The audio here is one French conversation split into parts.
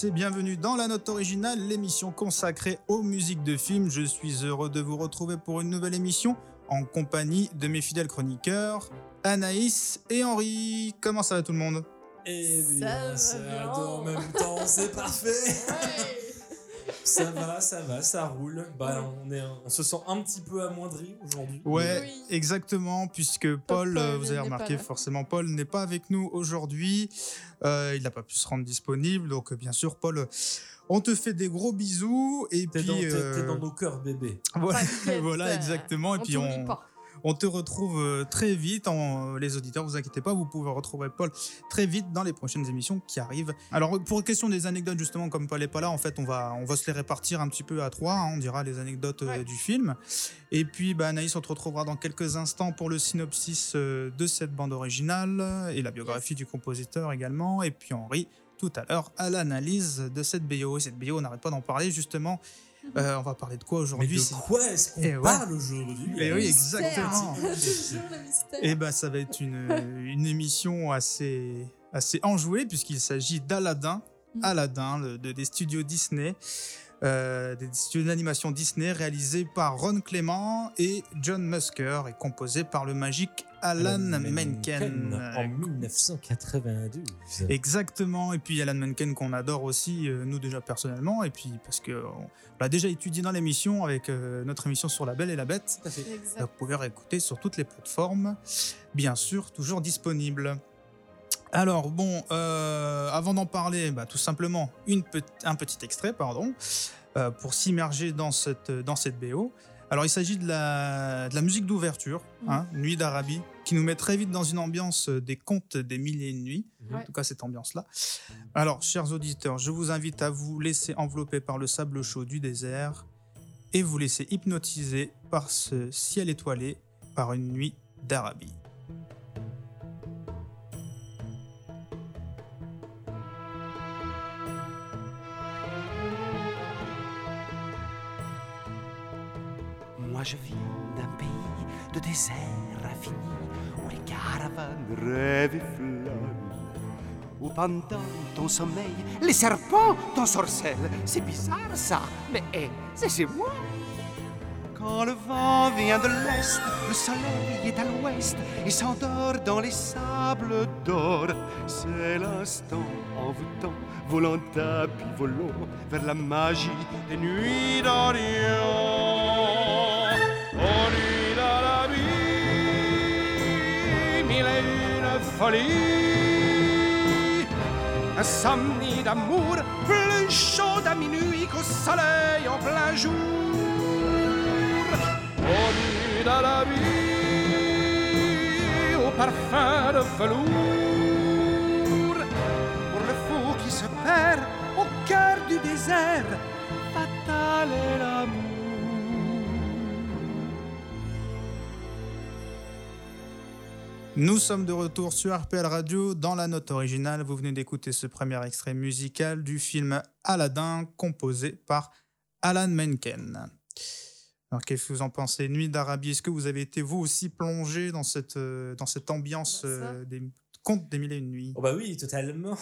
à tous et bienvenue dans la note originale, l'émission consacrée aux musiques de films. Je suis heureux de vous retrouver pour une nouvelle émission en compagnie de mes fidèles chroniqueurs, Anaïs et Henri. Comment ça va tout le monde? Ça bien, va ça bien. en même temps, c'est parfait. Ça va, ça va, ça roule. Bah, on, est, on se sent un petit peu amoindri aujourd'hui. Ouais, Oui. exactement, puisque Paul, Paul euh, vous avez remarqué forcément, Paul n'est pas avec nous aujourd'hui. Euh, il n'a pas pu se rendre disponible, donc euh, bien sûr, Paul, euh, on te fait des gros bisous et T'es puis dans, t'es- t'es euh, dans nos cœurs, bébé. voilà, voilà euh, exactement. Et on puis on, pas. On te retrouve euh, très vite, en, les auditeurs, vous inquiétez pas, vous pouvez retrouver Paul très vite dans les prochaines émissions qui arrivent. Alors pour question des anecdotes justement, comme Paul n'est pas là, en fait, on va, on va se les répartir un petit peu à trois. hein, on dira les anecdotes euh, Ouais. du film. Et puis bah, Anaïs, on te retrouvera dans quelques instants pour le synopsis euh, de cette bande originale et la biographie du compositeur également. Et puis Henri tout à l'heure à l'analyse de cette BO. Et cette BO, on n'arrête pas d'en parler justement. Euh, on va parler de quoi Mais aujourd'hui de c'est- quoi est-ce qu'on Eh ouais. parle aujourd'hui Eh oui, exactement. Toujours le mystère. Eh ben, ça va être une, une émission assez, assez enjouée puisqu'il s'agit d'Aladdin, Mm. Aladdin, le- de, des studios Disney, euh, des studios d'animation Disney réalisés par Ron Clément et John Musker et composé par le magique Alan Menken. En 1992. Exactement, et puis Alan Menken qu'on adore aussi, euh, nous déjà personnellement, et puis parce que on l'a déjà étudié dans l'émission avec euh, notre émission sur La Belle et la Bête. Tout à fait. Vous pouvez réécouter sur toutes les plateformes, bien sûr, toujours disponible. Alors bon, euh, avant d'en parler, bah, tout simplement une pe- un petit extrait, pardon, euh, pour s'immerger dans cette, dans cette BO. Alors il s'agit de la, de la musique d'ouverture, hein, Nuit d'Arabie, qui nous met très vite dans une ambiance euh, des contes des mille et une nuits, en Ouais. tout cas cette ambiance-là. Alors, chers auditeurs, je vous invite à vous laisser envelopper par le sable chaud du désert et vous laisser hypnotiser par ce ciel étoilé par une nuit d'Arabie. Moi je viens d'un pays de désert infini où les caravanes rêvent et flânent. Où pendant ton sommeil, les serpents t'ensorcellent. C'est bizarre ça, mais hé, c'est chez moi. Quand le vent vient de l'est, le soleil est à l'ouest et s'endort dans les sables d'or. C'est l'instant envoûtant, volant tapis volant vers la magie des nuits d'Orient. Oh, nuit d'Arabie, mille et une folies. Insomnie d'amour, plus chaude à minuit qu'au soleil en plein jour. Au nuit d'Arabie, au parfum de velours. Pour le fou qui se perd au cœur du désert, fatal est l'amour. Nous sommes de retour sur RPL Radio dans la note originale. Vous venez d'écouter ce premier extrait musical du film Aladdin composé par Alan Menken. Alors qu'est-ce que vous en pensez? Nuit d'Arabie, est-ce que vous avez été vous aussi plongé dans cette, euh, dans cette ambiance euh, des contes des mille et une nuits? Oh bah oui, totalement.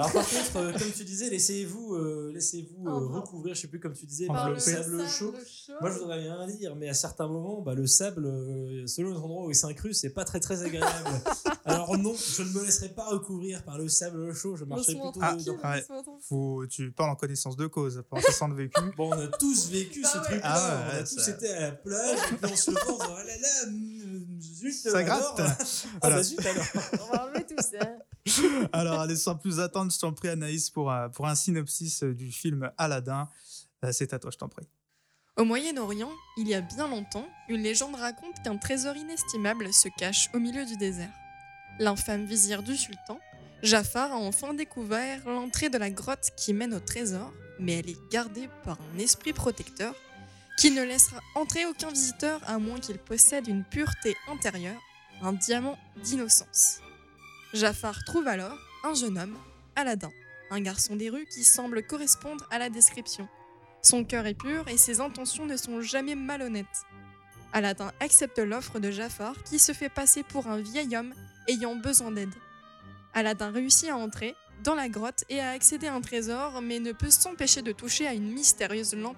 Alors par contre, euh, comme tu disais, laissez-vous euh, laissez-vous euh, recouvrir, je sais plus comme tu disais, Par par le le sable chaud. Moi, je voudrais rien dire, mais à certains moments, bah, le sable, euh, selon les endroits où il s'incruste, c'est pas très très agréable. Alors non, je ne me laisserai pas recouvrir par le sable chaud, je marcherai plutôt dedans. ouais. Faut- Tu parles en connaissance de cause, pas en se sent vécu. Bon, on a tous vécu ce Ah ouais. truc-là, Ah ouais, on a tous ça- été à la plage, et puis on se disant, ah là là, mm, zut, Ça alors. gratte. Ah Voilà. bah zut alors. On va enlever tout ça. Alors, sans plus attendre, je t'en prie, Anaïs, pour, pour un synopsis euh, du film Aladdin. Euh, C'est à toi, je t'en prie. Au Moyen-Orient, il y a bien longtemps, une légende raconte qu'un trésor inestimable se cache au milieu du désert. L'infâme vizir du sultan, Jafar a enfin découvert l'entrée de la grotte qui mène au trésor, mais elle est gardée par un esprit protecteur qui ne laissera entrer aucun visiteur à moins qu'il possède une pureté intérieure, un diamant d'innocence. Jafar trouve alors un jeune homme, Aladdin, un garçon des rues qui semble correspondre à la description. Son cœur est pur et ses intentions ne sont jamais malhonnêtes. Aladdin accepte l'offre de Jafar qui se fait passer pour un vieil homme ayant besoin d'aide. Aladdin réussit à entrer, dans la grotte et a accédé à un trésor, mais ne peut s'empêcher de toucher à une mystérieuse lampe,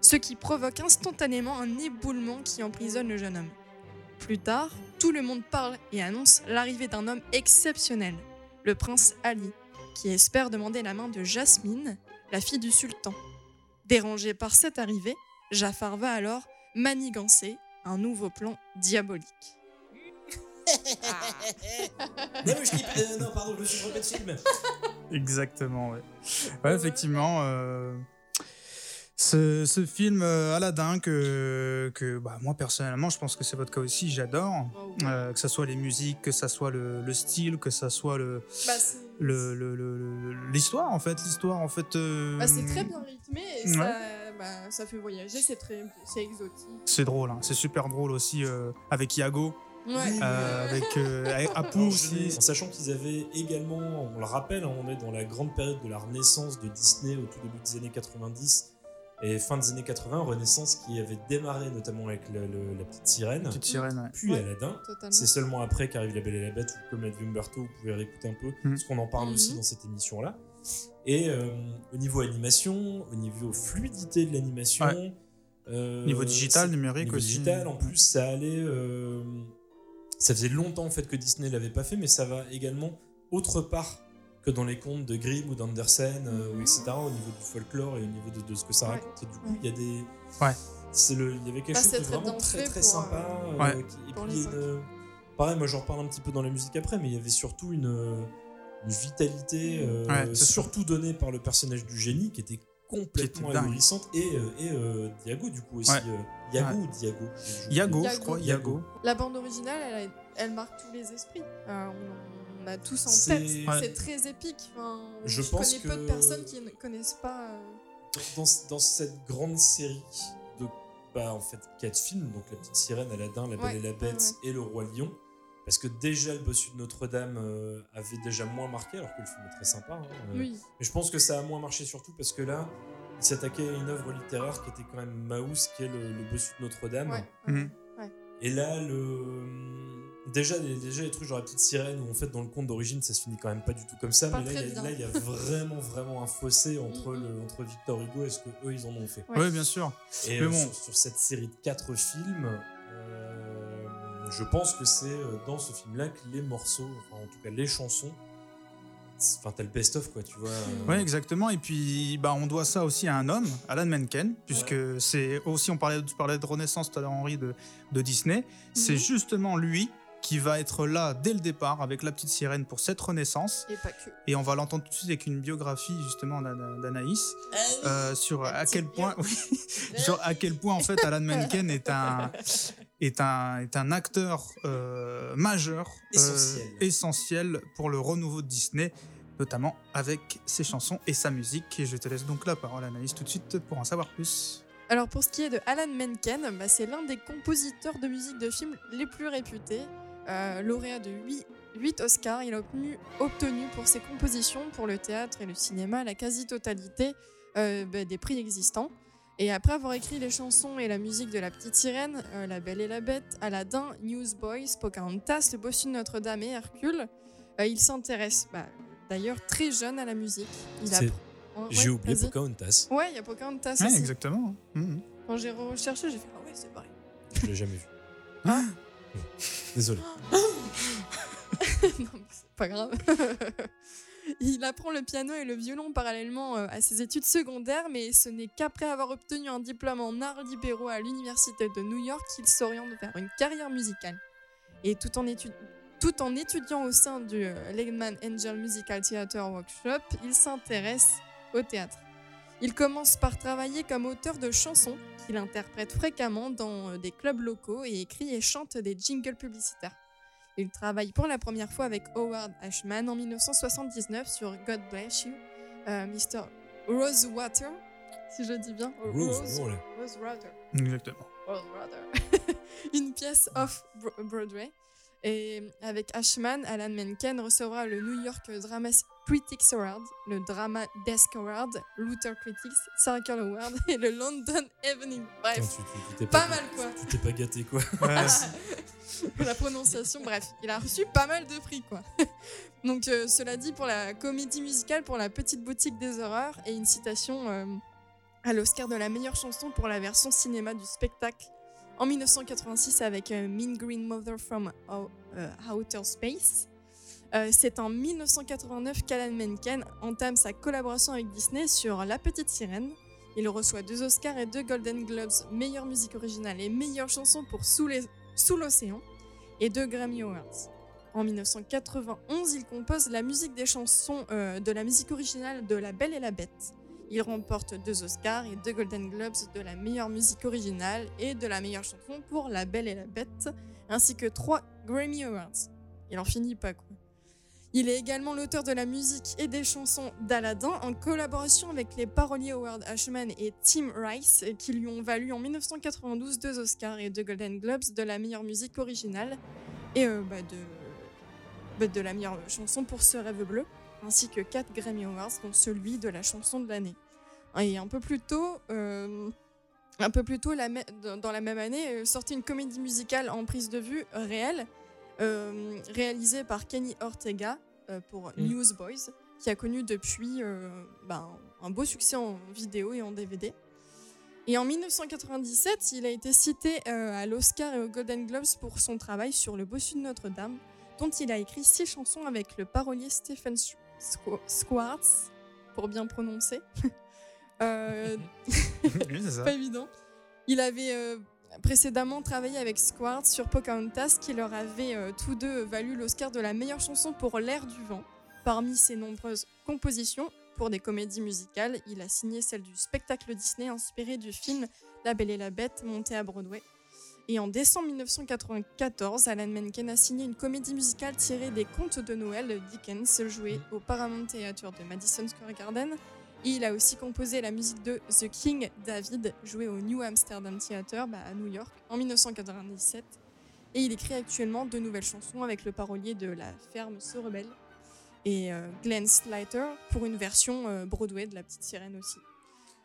ce qui provoque instantanément un éboulement qui emprisonne le jeune homme. Plus tard, tout le monde parle et annonce l'arrivée d'un homme exceptionnel, le prince Ali, qui espère demander la main de Jasmine, la fille du sultan. Dérangé par cette arrivée, Jafar va alors manigancer un nouveau plan diabolique. Non, mais je dis pas- euh, non, pardon, je me suis trompé de film. Exactement, ouais. Ouais, effectivement. euh, ce, ce film euh, Aladdin que, que bah, moi personnellement, je pense que c'est votre cas aussi, j'adore. Euh, que ça soit les musiques, que ça soit le, le style, que ça soit le Bah, le- le- le- le- l'histoire en fait, l'histoire en fait. euh, bah, c'est très bien rythmé et Ouais. ça, bah, ça fait voyager, c'est très c'est exotique. C'est drôle, hein, c'est super drôle aussi euh, avec Iago, Ouais. euh, avec euh, Apu aussi. En sachant qu'ils avaient également, on le rappelle, hein, on est dans la grande période de la renaissance de Disney au tout début des années 90 et fin des années 80, renaissance qui avait démarré notamment avec le- le- la petite sirène, Petite sirène, ouais. puis Ouais. Aladdin. C'est seulement après qu'arrive La Belle et la Bête, ou comme l'a dit Umberto, vous pouvez réécouter un peu, Mhm. parce qu'on en parle aussi Mhm. dans cette émission-là. Et euh, au niveau animation, au niveau fluidité de l'animation, Ouais. euh, Niveau digital, numérique niveau aussi. digital, en plus, ça allait. euh, ça faisait longtemps en fait que Disney l'avait pas fait, mais ça va également autre part que dans les contes de Grimm ou d'Andersen, euh, etc. Au niveau du folklore et au niveau de, de ce que ça Ouais. raconte. Et du coup, il y a des. Ouais. C'est le, il y avait quelque Bah, chose de très vraiment très très sympa. euh, euh, Ouais. qui- et pour puis, il y a les une- pareil, moi j'en reparle un petit peu dans la musique après, mais il y avait surtout une, une vitalité, euh, sûr. surtout donnée par le personnage du génie, qui était complètement ahurissante, et, euh, et euh, Diago du coup aussi. Ouais. euh, Yago Ouais. ou Diago Yago, je crois, Yago. La bande originale, elle, marque tous les esprits. Euh, on, on a tous en C'est- tête. Ouais. C'est très épique. Enfin, Je je pense connais peu de que- personnes qui ne connaissent pas. euh, dans, dans cette grande série de bah, en fait quatre films donc la petite sirène Aladdin la belle Ouais, et la ouais, bête et le roi lion parce que déjà le bossu de Notre-Dame euh, avait déjà moins marqué alors que le film est très sympa hein, euh, Oui. mais je pense que ça a moins marché surtout parce que là il s'attaquait à une œuvre littéraire qui était quand même Maus qui est le, le bossu de Notre-Dame Ouais. Mhm. et là le déjà les, déjà les trucs genre la petite sirène où en fait dans le conte d'origine ça se finit quand même pas du tout comme ça Pas mais là il y, a- bien. là il y a vraiment vraiment un fossé entre, Mhm. le, entre Victor Hugo et ce que eux ils en ont fait Ouais. Oui, bien sûr. et Mais euh, bon. sur, sur cette série de quatre films, euh, je pense que c'est euh, dans ce film-là que les morceaux, enfin en tout cas les chansons, c'est- enfin t'as le best-of quoi, tu vois. euh, Oui, exactement. Et puis, bah, on doit ça aussi à un homme, Alan Menken, puisque c'est aussi, on parlait, tu parlais de Renaissance tout à l'heure, Henri, de, de Disney. C'est Mhm. justement lui qui va être là dès le départ avec la petite sirène pour cette renaissance. Et pas que. Et on va l'entendre tout de suite avec une biographie justement d'Ana- d'Anaïs euh, sur à quel point, oui, sur à quel point en fait Alan Menken est un est un est un acteur euh, majeur, euh, Essentiel. essentiel pour le renouveau de Disney, notamment avec ses chansons et sa musique. Et je te laisse donc la parole, Anaïs, tout de suite pour en savoir plus. Alors pour ce qui est de Alan Menken, bah, c'est l'un des compositeurs de musique de film les plus réputés. Euh, lauréat de 8, Oscars, il a obtenu, obtenu pour ses compositions pour le théâtre et le cinéma la quasi-totalité euh, bah, des prix existants. Et après avoir écrit les chansons et la musique de La Petite Sirène, euh, La Belle et la Bête, Aladdin, Newsboys, Pocahontas, Le Bossu de Notre-Dame et Hercule, euh, il s'intéresse bah, d'ailleurs très jeune à la musique. Il C'est- apprend- J'ai Ouais, oublié vas-y. Pocahontas, Ouais, il y a Pocahontas Ouais, aussi. exactement. Mhm. Quand j'ai recherché, j'ai fait Ah ouais, c'est vrai. je l'ai jamais vu. Ah. Désolé. non, c'est pas grave. Il apprend le piano et le violon parallèlement euh, à ses études secondaires, mais ce n'est qu'après avoir obtenu un diplôme en arts libéraux à l'université de New York qu'il s'oriente vers une carrière musicale. Et tout en, étu- tout en étudiant au sein du euh, Legman Angel Musical Theater Workshop, il s'intéresse au théâtre. Il commence par travailler comme auteur de chansons qu'il interprète fréquemment dans euh, des clubs locaux et écrit et chante des jingles publicitaires. Il travaille pour la première fois avec Howard Ashman en 1979 sur God Bless You, euh, Mr. Rosewater, si je dis bien. Rose. Rosewater. Exactement. Rosewater. Une pièce off-Broadway. Et avec Ashman, Alan Menken recevra le New York Drama Critics Award, le Drama Desk Award, Luther Critics Circle Award et le London Evening. Bref, Putain, tu- tu- tu t'es pas pas mal quoi. Tu t'es pas gâté quoi. Ouais, la prononciation, bref, il a reçu pas mal de prix, quoi. Donc, euh, cela dit, pour la comédie musicale, pour la petite boutique des horreurs, et une citation euh, à l'Oscar de la meilleure chanson pour la version cinéma du spectacle en 1986 avec euh, Mean Green Mother from euh, Outer Space. Euh, C'est en 1989 qu'Alan Menken entame sa collaboration avec Disney sur La Petite Sirène. Il reçoit deux Oscars et deux Golden Globes, meilleure musique originale et meilleure chanson pour Sous l'océan, et deux Grammy Awards. En 1991, il compose la musique des chansons euh, de la musique originale de La Belle et la Bête. Il remporte deux Oscars et deux Golden Globes de la meilleure musique originale et de la meilleure chanson pour La Belle et la Bête, ainsi que trois Grammy Awards. Il en finit pas quoi. Il est également l'auteur de la musique et des chansons d'Aladin en collaboration avec les paroliers Howard Ashman et Tim Rice qui lui ont valu en 1992 deux Oscars et deux Golden Globes de la meilleure musique originale et euh, bah, de, bah, de la meilleure chanson pour Ce rêve bleu ainsi que quatre Grammy Awards dont celui de la chanson de l'année. Et un peu plus tôt, euh, dans la même année, sortit une comédie musicale en prise de vue réelle euh, réalisée par Kenny Ortega euh, pour Mm. Newsboys, qui a connu depuis euh, ben, un beau succès en vidéo et en DVD. Et en 1997, il a été cité à l'Oscar et au Golden Globes pour son travail sur le bossu de Notre-Dame, dont il a écrit six chansons avec le parolier Stephen Squartz, pour bien prononcer. Euh, Oui, c'est pas évident. Il avait précédemment travaillé avec Squartz sur Pocahontas, qui leur avait euh, tous deux valu l'Oscar de la meilleure chanson pour L'air du vent. Parmi ses nombreuses compositions pour des comédies musicales, il a signé celle du spectacle Disney inspiré du film La Belle et la Bête monté à Broadway. Et en décembre 1994, Alan Menken a signé une comédie musicale tirée des contes de Noël de Dickens, jouée au Paramount Theatre de Madison Square Garden. Il a aussi composé la musique de The King David, jouée au New Amsterdam Theatre bah, à New York en 1997. Et il écrit actuellement de nouvelles chansons avec le parolier de La Ferme se rebelle et euh, Glenn Slater pour une version euh, Broadway de La Petite Sirène aussi.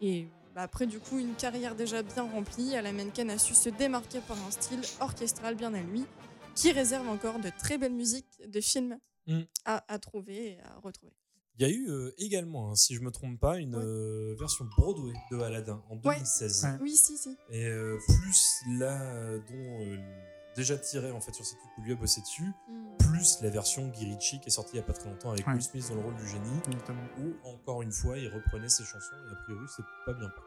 Et bah, après, du coup, une carrière déjà bien remplie, Alan Menken a su se démarquer par un style orchestral bien à lui, qui réserve encore de très belles musiques de films Mm. à, à trouver et à retrouver. Il y a eu euh, également, hein, si je me trompe pas, une Ouais. euh, version Broadway de Aladdin en Ouais. 2016. Ouais. Oui, si, si. Et euh, plus là, euh, dont euh, déjà tiré en fait sur trucs où lui a bossé dessus, Mm. plus la version Guy Ritchie qui est sortie il y a pas très longtemps avec Ouais. Will Smith dans le rôle du génie, Notamment. où encore une fois il reprenait ses chansons et a priori c'est pas bien par.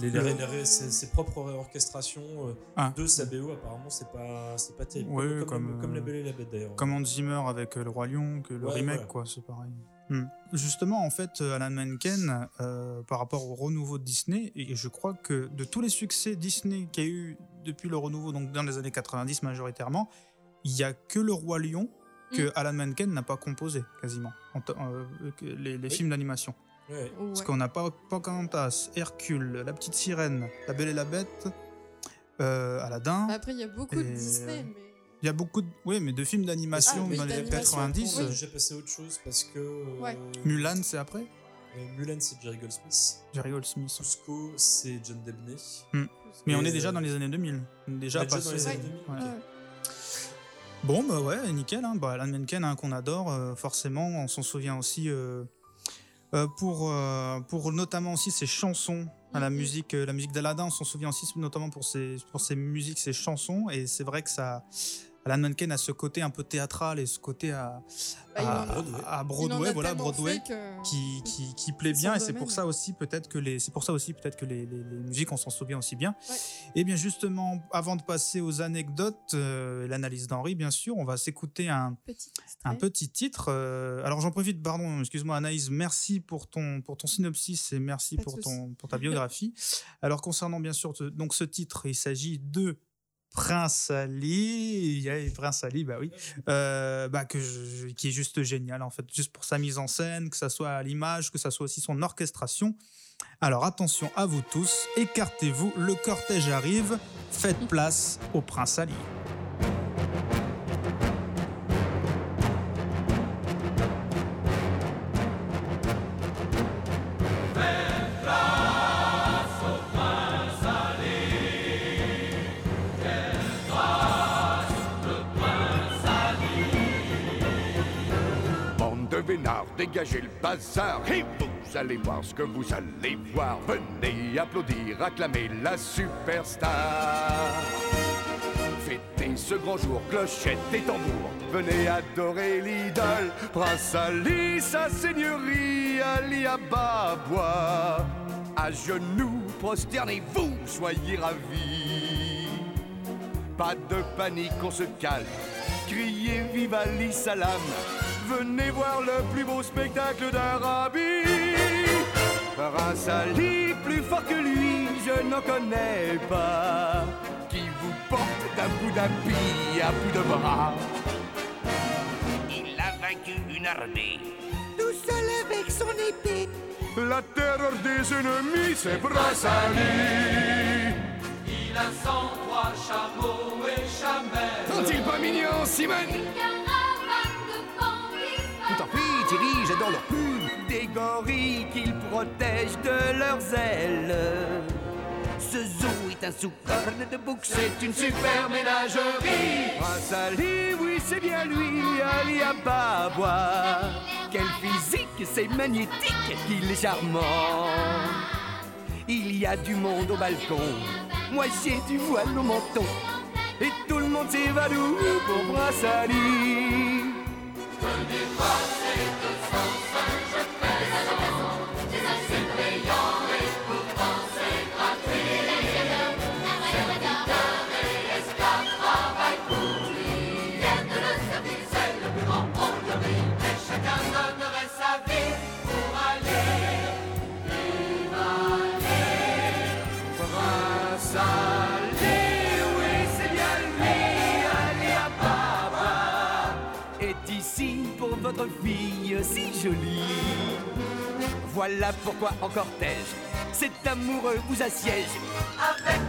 Les, Le- les- les ses, ses propres réorchestrations euh, Ah. de sa BO apparemment c'est pas c'est pas terrible. Ouais, comme, comme, la Belle et la Bête d'ailleurs. Comme Hans Zimmer avec Le Roi Lion, que le Ouais, remake, voilà. quoi, c'est pareil. Hmm. Justement, en fait, euh, Alan Menken, euh, par rapport au renouveau de Disney, et je crois que de tous les succès Disney qu'il y a eu depuis le renouveau, donc dans les années 90 majoritairement, il y a que Le Roi Lion que Mm. Alan Menken n'a pas composé, quasiment, euh, que les, les Oui. films d'animation. Parce Ouais. qu'on n'a pas Pocahontas, Hercule, La Petite Sirène, La Belle et la Bête, euh, Aladdin. Après, il y a beaucoup de Disney, mais. Il y a beaucoup de, oui, mais de films d'animation Ah, oui, dans les années d'animation, 90. On va euh, déjà passer à autre chose parce que euh, Ouais. Mulan, c'est après? euh, Mulan c'est Jerry Goldsmith. Jerry Goldsmith. Cusco c'est John Debney. Mais on est déjà euh, dans les années 2000. On est déjà on est déjà passé. dans les années ouais. 2000, Ouais. Bon, bah ouais, nickel. Hein. Bah, Alan Menken, hein, qu'on adore, euh, forcément. On s'en souvient aussi euh, euh, pour, euh, pour notamment aussi ses chansons. à la Mhm. musique, la musique d'Aladin, on s'en souvient aussi notamment pour ses, pour ses musiques, ses chansons. Et c'est vrai que ça. Alan Menken a ce côté un peu théâtral et ce côté à, Bah, à, Broadway. à voilà, Broadway. que- qui, qui, qui plaît bien et c'est pour ça aussi peut-être que les c'est pour ça aussi peut-être que les, les- les musiques on s'en souvient aussi bien Ouais. et bien justement avant de passer aux anecdotes euh, l'analyse d'Henri bien sûr on va s'écouter un, Petit un petit titre euh, alors j'en profite pardon excuse-moi Anaïs merci pour ton pour ton synopsis et merci Pas pour ton pour ta biographie alors concernant bien sûr donc ce titre il s'agit de Prince Ali, yeah, Prince Ali, bah oui, euh, bah que qui est juste génial en fait, juste pour sa mise en scène, que ça soit à l'image, que ça soit aussi son orchestration. Alors attention à vous tous, écartez-vous, le cortège arrive, faites place au Prince Ali. Dégagez le bazar et vous allez voir ce que vous allez voir. Venez applaudir, acclamer la superstar. Fêtez ce grand jour, clochette et tambour. Venez adorer l'idole, Prince Ali, sa seigneurie, Ali Ababois. À genoux, prosternez-vous, soyez ravis. Pas de panique, on se calme. Criez vive Ali Salam. Venez voir le plus beau spectacle d'Arabie. Prince Ali, plus fort que lui, je n'en connais pas. Qui vous porte d'un bout d'habit à bout de bras. Il a vaincu une armée. Tout seul avec son épée. La terreur des ennemis, c'est Prince Ali. Il a 103 chameaux et chamelles. Sont-ils pas mignons, Simone? Tout en fuite, dirige dans leur plume. Des gorilles qu'ils protègent de leurs ailes. Ce zoo est un sous-corne de bouc, c'est une Super ménagerie. Prince oui, c'est bien lui, Ali Ababois. Quel physique, c'est magnétique, qu'il est charmant. Il y a du monde au balcon, moi j'ai du voile au menton. Et tout le monde s'évanouit pour Prince Ali. Si jolie. Voilà pourquoi en cortège, cet amoureux vous assiège. Avec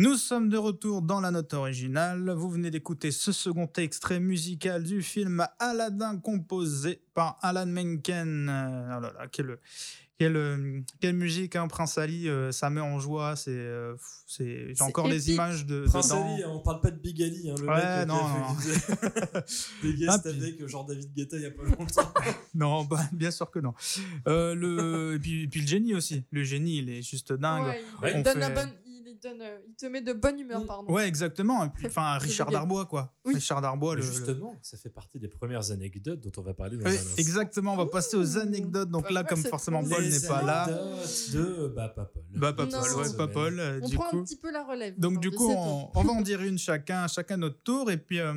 Nous sommes de retour dans la note originale. Vous venez d'écouter ce second extrait musical du film Aladdin composé par Alan Menken. Euh, oh là là, quelle, quelle, quelle musique, hein, Prince Ali, euh, ça met en joie. C'est, euh, c'est, j'ai encore les épique. images de. Prince dedans. Ali, hein, on parle pas de Big Ali, hein, le Ouais, mec euh, non, non. des guests Ah, avec genre David Guetta il y a pas longtemps. Non, bah, bien sûr que non. Euh, le, et, puis, et puis le génie aussi. Le génie, il est juste dingue. Ouais, il, Ouais. il On donne fait- la bonne, donne, euh, il te met de bonne humeur, Mm. pardon. Ouais, exactement. Et puis, enfin, Richard. Darbois, quoi. Oui. Richard Darbois, le. Mais le- Justement, ça fait partie des premières anecdotes dont on va parler dans Oui, un instant. exactement, on va passer aux anecdotes. Donc Bah, là, comme forcément Paul n'est pas là, anecdotes de bah, pas Paul. bah pas Non. Paul, ouais, pas Paul. euh, On du prend coup. un petit peu la relève. Donc du coup, on, va en dire une chacun, chacun notre tour. Et puis, euh,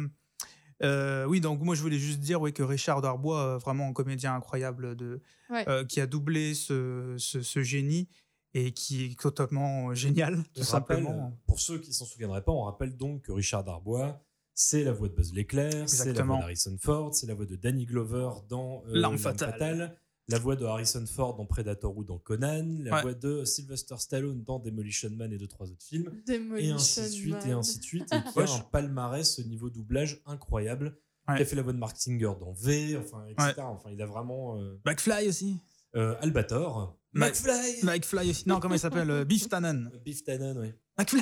euh, oui, donc moi je voulais juste dire oui, que Richard Darbois, euh, vraiment un comédien incroyable de, Ouais. euh, qui a doublé ce, ce, ce génie et qui est totalement euh, génial, tout On rappelle, simplement. pour ceux qui s'en souviendraient pas, on rappelle donc que Richard Darbois, c'est la voix de Buzz l'éclair, c'est la voix d'Harrison Ford, c'est la voix de Danny Glover dans euh, L'arme fatale. la voix de Harrison Ford dans Predator ou dans Conan, la Ouais. voix de Sylvester Stallone dans Demolition Man et deux trois autres films, et Demolition ainsi de suite et ainsi de suite, et qui a un palmarès au niveau doublage incroyable. Ouais. Qui a fait la voix de Mark Singer dans V, enfin, etc. Enfin, il a vraiment euh, McFly aussi. euh, Albator, McFly, McFly aussi. Non, comment il s'appelle euh, Beef Tannen. Beef Tannen, oui. McFly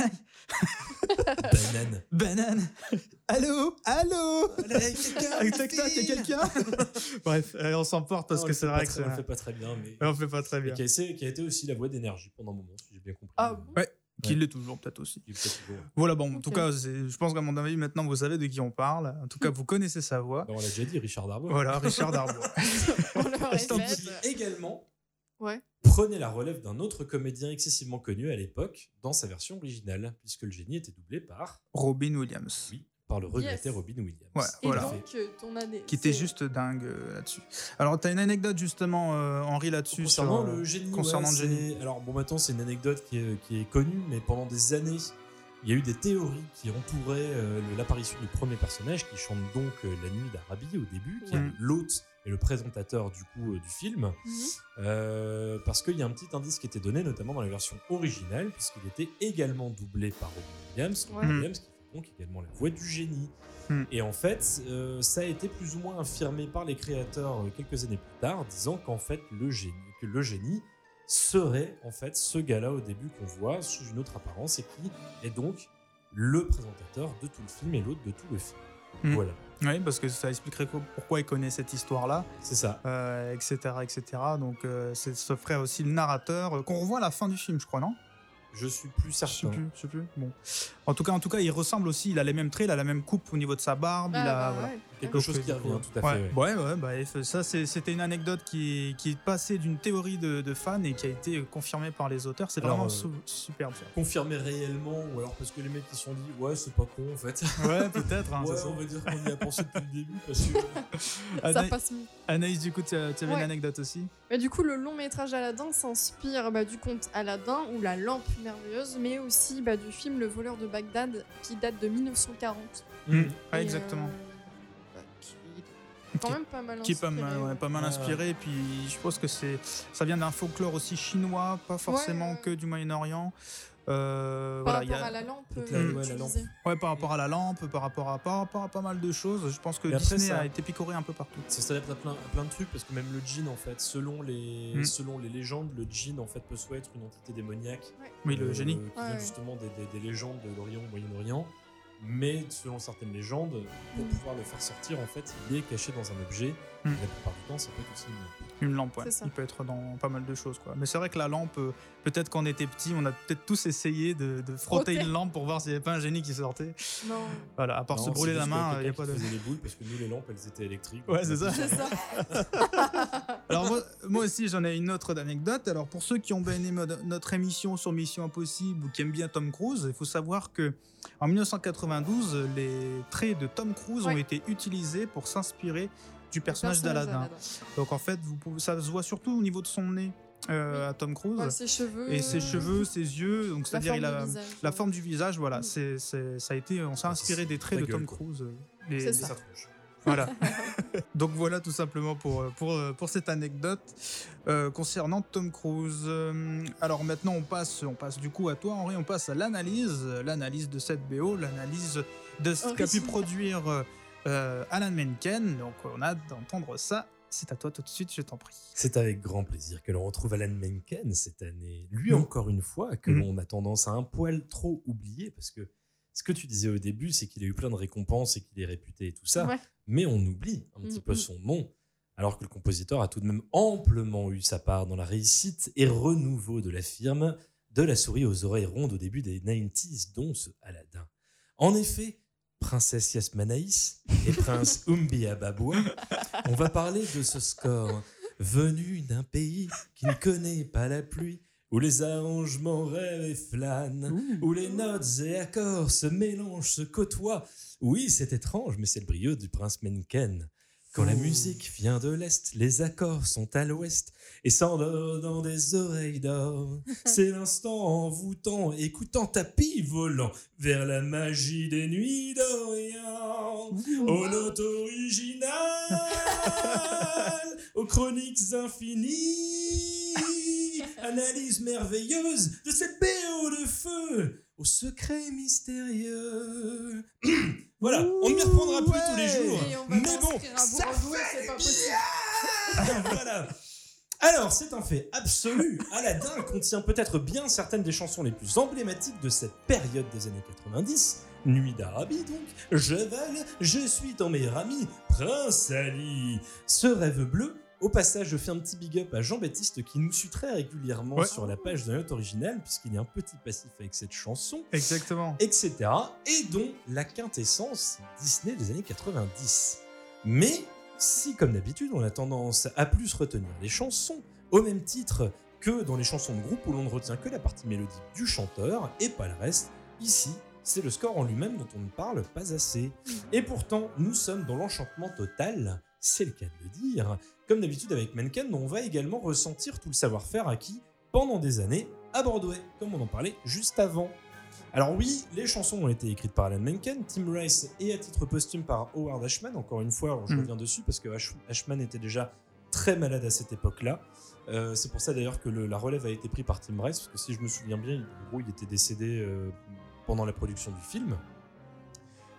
Banane. Banane Allô? Allô? Tac, tac, il y a quelqu'un Bref, euh, on s'emporte parce Non, que le c'est vrai que c'est. on le fait pas très bien, mais On fait pas très bien. qui a, essayé- qui a été aussi la voix d'énergie pendant un moment, si j'ai bien compris. Ah Ouais, Qui Ouais. l'est toujours, peut-être aussi. Toujours- Voilà, bon, en tout cas, je pense qu'à mon avis, maintenant, vous savez de qui on parle. En tout cas, vous connaissez sa voix. Bah, on l'a déjà dit, Richard Darbois. Voilà, Richard Darbois. On le répète. Également Ouais. prenait la relève d'un autre comédien excessivement connu à l'époque dans sa version originale, puisque le génie était doublé par, Robin Williams. oui, par le regretté Yes. Robin Williams. Ouais, Et voilà. donc, euh, ton année. Qui était juste dingue euh, là-dessus. Alors, tu as une anecdote, justement, euh, Henri, là-dessus. Concernant sur, euh, le génie, concernant ouais, le génie. c'est- Alors bon, maintenant c'est une anecdote qui est, qui est connue, mais pendant des années, il y a eu des théories qui entouraient euh, l'apparition du premier personnage qui chante donc euh, La Nuit d'Arabie au début, qui Ouais. est l'hôte et le présentateur du coup euh, du film, Mhm. Euh, parce qu'il y a un petit indice qui était donné, notamment dans la version originale, puisqu'il était également doublé par Robin Williams. Robin Ouais. Williams qui fait donc également la voix du génie. Hmm. Et en fait, euh, ça a été plus ou moins affirmé par les créateurs euh, quelques années plus tard, disant qu'en fait le génie, que le génie serait en fait ce gars-là au début qu'on voit sous une autre apparence et qui est donc le présentateur de tout le film et l'autre de tout le film. Voilà, Oui, parce que ça expliquerait pourquoi il connaît cette histoire-là, c'est ça. euh, etc., etc. Donc, euh, c'est ce ferait aussi le narrateur euh, qu'on revoit à la fin du film, je crois, non? Je suis plus Je sais certain. plus, je sais plus. Bon, en tout cas, en tout cas, il ressemble aussi. Il a les mêmes traits, il a la même coupe au niveau de sa barbe. il a bah, voilà. ouais. Quelque chose euh, qui revient, coup, tout à fait. Ouais, ouais. bah, ça, c'était une anecdote qui, qui est passée d'une théorie de, de fans et qui a été confirmée par les auteurs. C'est vraiment euh, superbe. ça. Confirmé réellement, ou alors parce que les mecs ils se sont dit, ouais, c'est pas con en fait. Ouais, peut-être. hein, ouais, on va dire qu'on y a pensé depuis le début parce que. Ça passe mieux. Anaïs, du coup, tu avais une anecdote aussi? Du coup, le long métrage Aladdin s'inspire bah, du conte Aladdin ou La lampe merveilleuse, mais aussi bah, du film Le voleur de Bagdad qui date de 1940. Mm. Ouais, Et, exactement. euh, quand Qui- même pas mal qui est pas mal, ouais, pas mal inspiré. Et puis, je pense que c'est, ça vient d'un folklore aussi chinois, pas forcément ouais. que du Moyen-Orient. Euh, Par voilà, il y rapport a- à la lampe, euh, la- ouais, tu la lampe. ouais, par rapport à la lampe, par rapport à, par rapport à pas mal de choses. Je pense que après, Disney ça- a été picoré un peu partout. Ça s'adapte à plein, à plein de trucs parce que même le djinn en fait, selon les, Mm. selon les légendes, le djinn en fait peut soit être une entité démoniaque. Oui, le euh, génie. Qui Ouais, vient ouais. justement des, des- des légendes de l'Orient, Moyen-Orient. Mais selon certaines légendes, pour Mm. pouvoir le faire sortir, en fait, il est caché dans un objet. Mm. Et la plupart du temps, ça peut être aussi une Une lampe, ouais. C'est ça. Il peut être dans pas mal de choses, quoi. Mais c'est vrai que la lampe, euh, peut-être quand on était petit, on a peut-être tous essayé de, de frotter Frotter. une lampe pour voir s'il n'y avait pas un génie qui sortait. Non, Voilà, à part Non, se c'est brûler la juste main, il n'y a pas de. faisait les boules parce que nous, les lampes, elles étaient électriques. Ouais, c'est ça. c'est ça. Alors moi, moi aussi j'en ai une autre anecdote. Alors pour ceux qui ont bien aimé notre émission sur Mission Impossible ou qui aiment bien Tom Cruise, il faut savoir que en 1992, les traits de Tom Cruise ont Ouais. été utilisés pour s'inspirer du personnage Personnage d'Aladin. Donc en fait, vous pouvez, ça se voit surtout au niveau de son nez euh, Oui. à Tom Cruise. Ouais, ses cheveux. Et ses cheveux, ses yeux, donc la c'est-à-dire forme il a du visage, la forme du visage, voilà, Mm. c'est, ça a été, on s'est Ah, inspiré des traits de gueule, Tom. Cruise. euh, Et tronche. voilà. Donc voilà tout simplement pour, euh, pour, euh, pour cette anecdote euh, concernant Tom Cruise. Euh, alors maintenant on passe, on passe du coup à toi Henri, on passe à l'analyse, euh, l'analyse de cette BO, l'analyse de ce qu'a pu produire euh, euh, Alan Menken. Donc on a d'entendre ça. C'est à toi tout de suite, je t'en prie. C'est avec grand plaisir que l'on retrouve Alan Menken cette année. Lui, Mm. encore une fois, que Mm. l'on a tendance à un poil trop oublier, parce que ce que tu disais au début, c'est qu'il a eu plein de récompenses et qu'il est réputé et tout ça, Ouais. mais on oublie un petit Mm, peu son nom, alors que le compositeur a tout de même amplement eu sa part dans la réussite et renouveau de la firme, de la souris aux oreilles rondes au début des 90s, dont ce Aladdin. En effet, Princesse Yasmanaïs et Prince Umbia Baboua, on va parler de ce score venu d'un pays qui ne connaît pas la pluie, où les arrangements rêvent et flânent, où les notes et accords se mélangent, se côtoient. Oui, c'est étrange, mais c'est le brio du prince Menken. Quand la musique vient de l'Est, les accords sont à l'Ouest et s'endort dans des oreilles d'or. C'est l'instant envoûtant, écoutant tapis volant vers la magie des nuits d'Orient. Aux notes originales, aux chroniques infinies, analyse merveilleuse de cette BO de feu, aux secrets mystérieux. voilà, on ne m'y reprendra plus tous les jours. Mais bon, ça c'est pas possible. voilà. Alors, c'est un fait absolu. Aladdin contient peut-être bien certaines des chansons les plus emblématiques de cette période des années 90. Nuit d'Arabie, donc. Je vole, je suis ton meilleur ami, Prince Ali. Ce rêve bleu. Au passage, je fais un petit big up à Jean-Baptiste qui nous suit très régulièrement Ouais. sur la page de note originale, puisqu'il y a un petit passif avec cette chanson Exactement. etc. Et dont la quintessence Disney des années 90. Mais si, comme d'habitude, on a tendance à plus retenir les chansons, au même titre que dans les chansons de groupe où l'on ne retient que la partie mélodique du chanteur et pas le reste, ici, c'est le score en lui-même dont on ne parle pas assez. Et pourtant, nous sommes dans l'enchantement total, c'est le cas de le dire. Comme d'habitude avec Menken, on va également ressentir tout le savoir-faire acquis pendant des années à Broadway, comme on en parlait juste avant. Alors oui, les chansons ont été écrites par Alan Menken, Tim Rice et à titre posthume par Howard Ashman. Encore une fois, je Mm. reviens dessus parce que Ash- Ashman était déjà très malade à cette époque-là. Euh, c'est pour ça d'ailleurs que le- la relève a été prise par Tim Rice, parce que si je me souviens bien, il, en gros, il était décédé euh, pendant la production du film.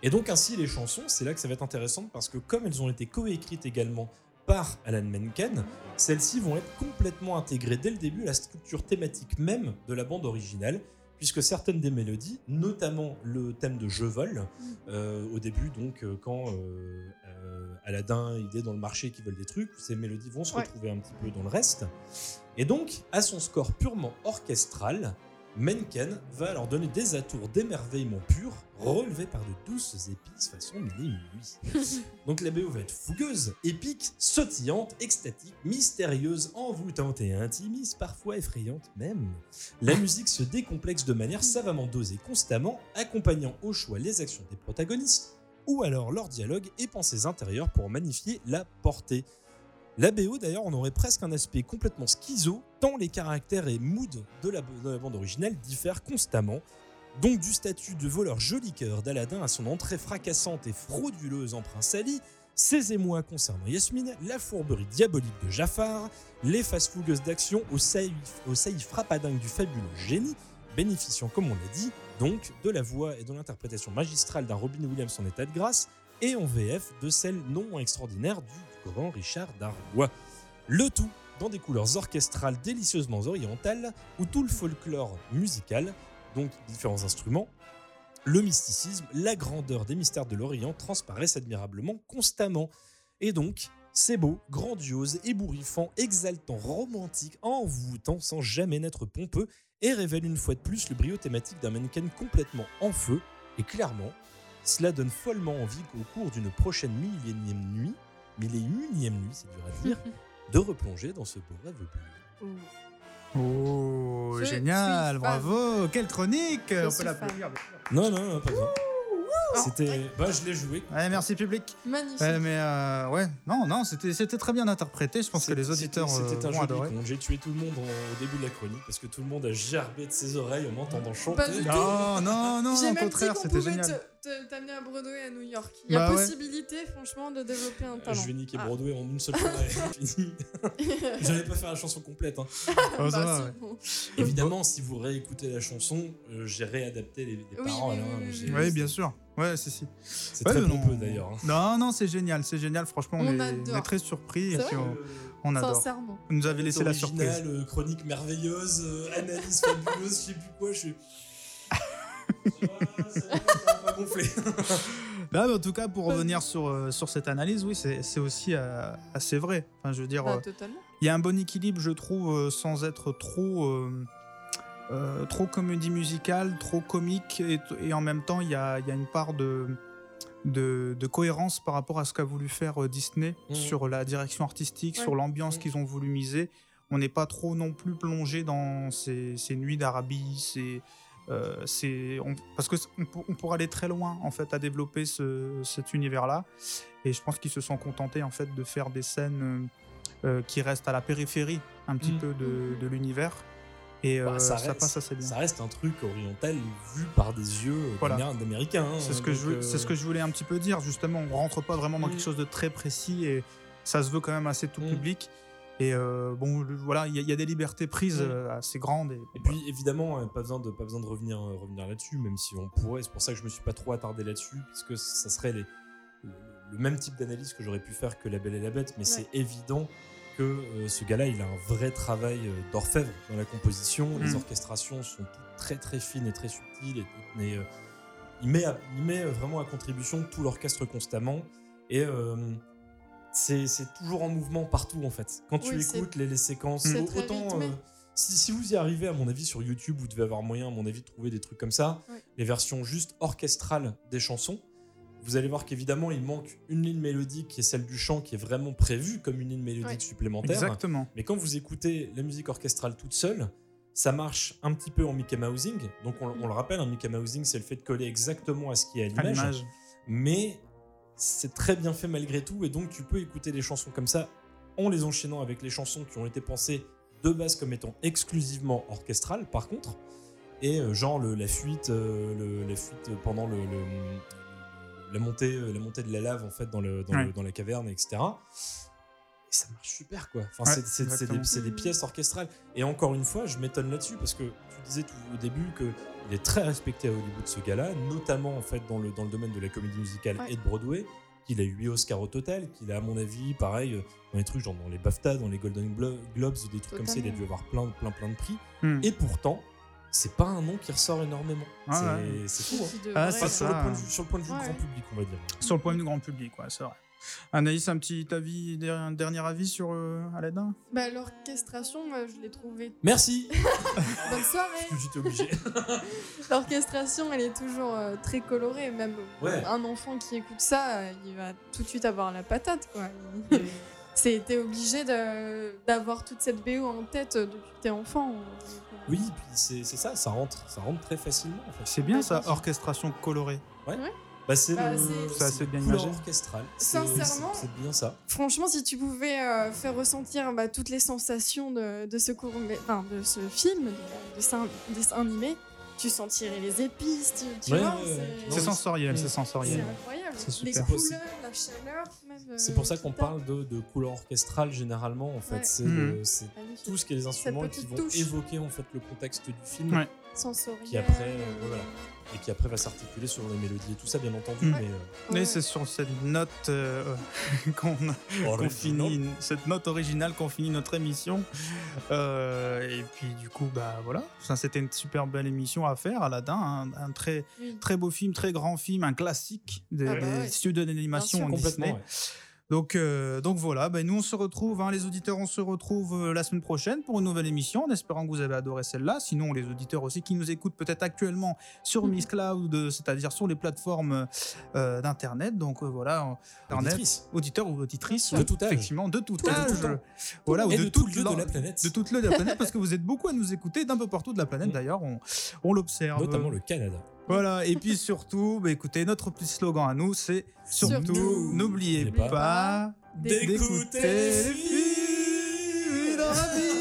Et donc ainsi les chansons, c'est là que ça va être intéressant parce que comme elles ont été coécrites également par Alan Menken, celles-ci vont être complètement intégrées dès le début à la structure thématique même de la bande originale, puisque certaines des mélodies, notamment le thème de Je vole, euh, au début, donc euh, quand euh, euh, Aladdin il est dans le marché qui vole des trucs, ces mélodies vont se Ouais. retrouver un petit peu dans le reste. Et donc, à son score purement orchestral, Menken va alors donner des atours d'émerveillement pur, relevés par de douces épices façon nuits. Donc la BO va être fougueuse, épique, sautillante, extatique, mystérieuse, envoûtante et intimiste, parfois effrayante même. La musique se décomplexe de manière savamment dosée constamment, accompagnant au choix les actions des protagonistes, ou alors leur dialogue et pensées intérieures pour magnifier la portée. La BO d'ailleurs, on aurait presque un aspect complètement schizo, tant les caractères et moods de la, de la bande originale diffèrent constamment. Donc du statut de voleur joli cœur d'Aladin à son entrée fracassante et frauduleuse en Prince Ali, ses émois concernant Yasmine, la fourberie diabolique de Jafar, les faces fougueuses d'action au saillie, au du fabuleux génie, bénéficiant, comme on l'a dit, donc de la voix et de l'interprétation magistrale d'un Robin Williams en état de grâce, et en VF de celle non extraordinaire du grand Richard Darbois. Le tout dans des couleurs orchestrales délicieusement orientales, où tout le folklore musical, donc différents instruments, le mysticisme, la grandeur des mystères de l'Orient transparaissent admirablement constamment. Et donc, c'est beau, grandiose, ébouriffant, exaltant, romantique, envoûtant sans jamais n'être pompeux et révèle une fois de plus le brio thématique d'un mannequin complètement en feu. Et clairement, cela donne follement envie qu'au cours d'une prochaine millionième nuit, mille et unième nuit, c'est dur à dire, de replonger dans ce beau rêve bleu. Oh, Je génial, bravo, quelle chronique On peut l'applaudir. Non, non, non, pas besoin. Oh, C'était. Bah, je l'ai joué. Ouais, merci public. Magnifique. Ouais, mais euh, ouais, non, non, c'était c'était très bien interprété. Je pense que les auditeurs euh, C'était un joli conte. J'ai tué tout le monde au début de la chronique parce que tout le monde a gerbé de ses oreilles en m'entendant chanter. Pas du tout. Non, non, non, au contraire, c'était génial. te- t'amener à Broadway à New York. Il y a Bah ouais. possibilité, franchement, de développer un talent. Je vais niquer Ah. Broadway en une seule journée. Fini. J'allais pas faire la chanson complète. hein. Ça Bah, ouais. Évidemment, si vous réécoutez la chanson, euh, j'ai réadapté les, les Oui, paroles. oui, hein. oui, oui, J'ai- Oui, bien sûr. Ouais, si, si. C'est Ouais, très non. pompeux d'ailleurs. hein. Non, non, c'est génial, c'est génial. Franchement, on, On est, adore. on est très surpris et C'est puis vrai on, on adore. Sincèrement. Vous nous avez laissé la surprise. euh, chronique merveilleuse, euh, analyse fabuleuse, je sais plus quoi, je mais en tout cas, pour revenir sur, euh, sur cette analyse, oui, c'est c'est aussi euh, assez vrai. Enfin, je veux dire, Bah, euh, il y a un bon équilibre, je trouve, sans être trop, euh, euh, trop comédie musicale, trop comique, et, et en même temps, il y a, il y a une part de, de, de cohérence par rapport à ce qu'a voulu faire Disney Mhm. sur la direction artistique, Ouais. sur l'ambiance Mhm. qu'ils ont voulu miser. On n'est pas trop non plus plongé dans ces, ces nuits d'Arabie, ces, euh, c'est parce que on, on pourrait aller très loin en fait à développer ce, cet univers-là. Et je pense qu'ils se sont contentés en fait de faire des scènes euh, euh, qui restent à la périphérie un petit Mm. peu de, de l'univers. Et euh, Bah, ça, reste- passe assez bien. Ça reste un truc oriental vu par des yeux Voilà. d'Américains. hein, C'est ce, que donc, je, veux- c'est ce que je voulais un petit peu dire justement. On rentre pas vraiment dans Mm. quelque chose de très précis et ça se veut quand même assez tout Mm. public. Et euh, bon, le- voilà, il y, a- il y a des libertés prises Mm. euh, assez grandes. Et, Et puis évidemment, euh, pas besoin de pas besoin de revenir euh, revenir là-dessus, même si on pourrait. C'est pour ça que je me suis pas trop attardé là-dessus, parce que ça serait les- le, même type d'analyse que j'aurais pu faire que La Belle et la Bête, mais c'est évident que euh, ce gars-là, il a un vrai travail euh, d'orfèvre dans la composition. Les Mm. orchestrations sont toutes très très fines et très subtiles. Et, et, euh, il met à- il met vraiment à contribution tout l'orchestre constamment et euh, c'est toujours en mouvement partout en fait. Quand tu Oui, écoutes les, les séquences, autant rythmé. euh, si, si vous y arrivez, à mon avis, sur YouTube, vous devez avoir moyen, à mon avis, de trouver des trucs comme ça. Les versions juste orchestrales des chansons. Vous allez voir qu'évidemment, il manque une ligne mélodique qui est celle du chant, qui est vraiment prévue comme une ligne mélodique supplémentaire. Exactement. Mais quand vous écoutez la musique orchestrale toute seule, ça marche un petit peu en Mickey Mousing. Donc on, on le rappelle, un Mickey Mousing, c'est le fait de coller exactement à ce qui est à l'image. Mais c'est très bien fait malgré tout. Et donc tu peux écouter des chansons comme ça en les enchaînant avec les chansons qui ont été pensées de base comme étant exclusivement orchestrales, par contre. Et euh, genre le- la fuite, euh, le- la fuite pendant le, le- la montée, euh, la montée de la lave en fait dans, le, dans, le- Ouais. dans la caverne, etc. ça marche super quoi. Enfin, Ouais, c'est- des, des pièces orchestrales. Et encore une fois, je m'étonne là-dessus parce que tu disais tout au début que il est très respecté à Hollywood ce gars-là, notamment en fait dans le, dans le domaine de la comédie musicale Ouais. et de Broadway, qu'il a eu 8 Oscars au total, qu'il a à mon avis, pareil, dans les trucs genre dans les BAFTA, dans les Golden Glo- Globes, des trucs comme ça, il a dû avoir plein, plein, plein de prix. Hmm. Et pourtant, c'est pas un nom qui ressort énormément. Ouais, c'est ouais. fou. hein. Ah, sur, le point de vue, sur le point de vue Ouais. grand public, on va dire. Sur le point de vue grand public, ouais, c'est vrai. Anaïs, un petit avis, un dernier avis sur euh, Aladdin? Bah, l'orchestration, moi, je l'ai trouvée. Merci Bonne soirée J'étais obligé. L'orchestration, elle est toujours euh, très colorée. Même Ouais. un enfant qui écoute ça, euh, il va tout de suite avoir la patate, quoi. Il- t'es obligé de- d'avoir toute cette BO en tête euh, depuis que t'es enfant. Euh, Oui, puis c'est c'est ça, ça rentre, ça rentre très facilement en fait. C'est bien Ouais, ça, orchestration colorée. Bah, c'est Bah, c'est- C'est assez bien imagé. Sincèrement- c'est bien ça. Franchement, si tu pouvais euh, faire ressentir bah, toutes les sensations de, de ce court, enfin, de ce film, de, de dessin, dessin animé, tu sentirais les épices, tu, tu Ouais, vois, c'est- sensoriel, c'est Mm. c'est sensoriel. incroyable. C'est Les couleurs, la chaleur, euh, C'est pour ça qu'on parle de, de couleur orchestrale généralement en fait. Ouais. C'est Magnifique. tout ce qui est les instruments qui vont touche. évoquer en fait le contexte du film, Ouais. Sensoriel. qui après euh, voilà, et qui après va s'articuler sur les mélodies et tout ça bien entendu. Mhm. Mais euh, Ouais. c'est sur cette note euh, qu'on original. finit, cette note originale qu'on finit notre émission. Euh, et puis du coup, bah voilà, ça c'était une super belle émission à faire. Aladdin, un, un très Oui. très beau film, très grand film, un classique des, Ah bah des ouais. studios d'animation en complètement. Disney. ouais. Donc, euh, donc voilà, ben nous on se retrouve, hein, les auditeurs, on se retrouve euh, la semaine prochaine pour une nouvelle émission, en espérant que vous avez adoré celle-là. Sinon, les auditeurs aussi qui nous écoutent peut-être actuellement sur Miss Cloud, euh, c'est-à-dire sur les plateformes euh, d'internet. Donc euh, voilà, internet, Auditrice. auditeurs ou auditrices, sûr. De tout âge. effectivement, de tout âge, voilà, ou de, de tout toute lieu de la planète. de toute de la planète, parce que vous êtes beaucoup à nous écouter d'un peu partout de la planète. D'ailleurs, on, on l'observe. Notamment le Canada. Voilà, et puis surtout, bah, écoutez, notre petit slogan à nous, c'est surtout, Surtout, n'oubliez pas, d'écouter les les filles dans la vie.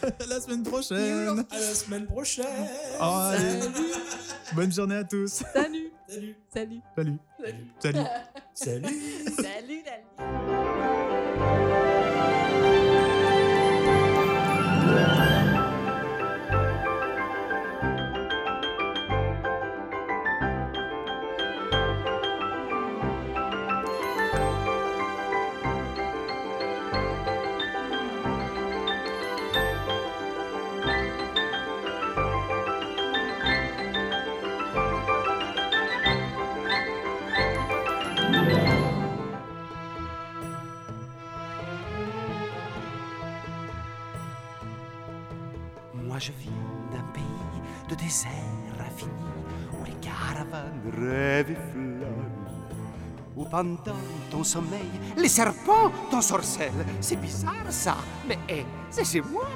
la semaine prochaine. À la semaine prochaine. Oh, allez. Bonne journée à tous. Salut Salut. Salut Salut. Salut. Salut. Salut. Salut rêvent et. Où pendant ton sommeil, les serpents t'ensorcellent. C'est bizarre ça, mais hé, c'est chez moi.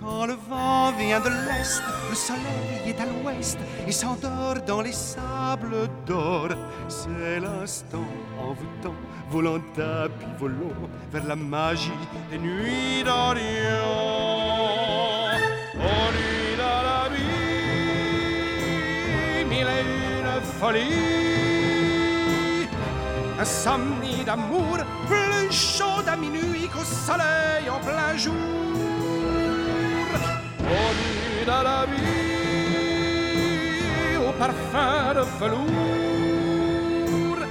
Quand le vent vient de l'est, le soleil est à l'ouest et s'endort dans les sables d'or. C'est l'instant envoûtant, volant tapis volant vers la magie des nuits d'Orient. folie. Insomnie d'amour, plus chaud à minuit qu'au soleil en plein jour. Au à la vie, au parfum de velours.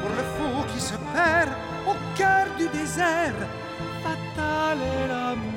Pour le fou qui se perd au cœur du désert, fatal est l'amour.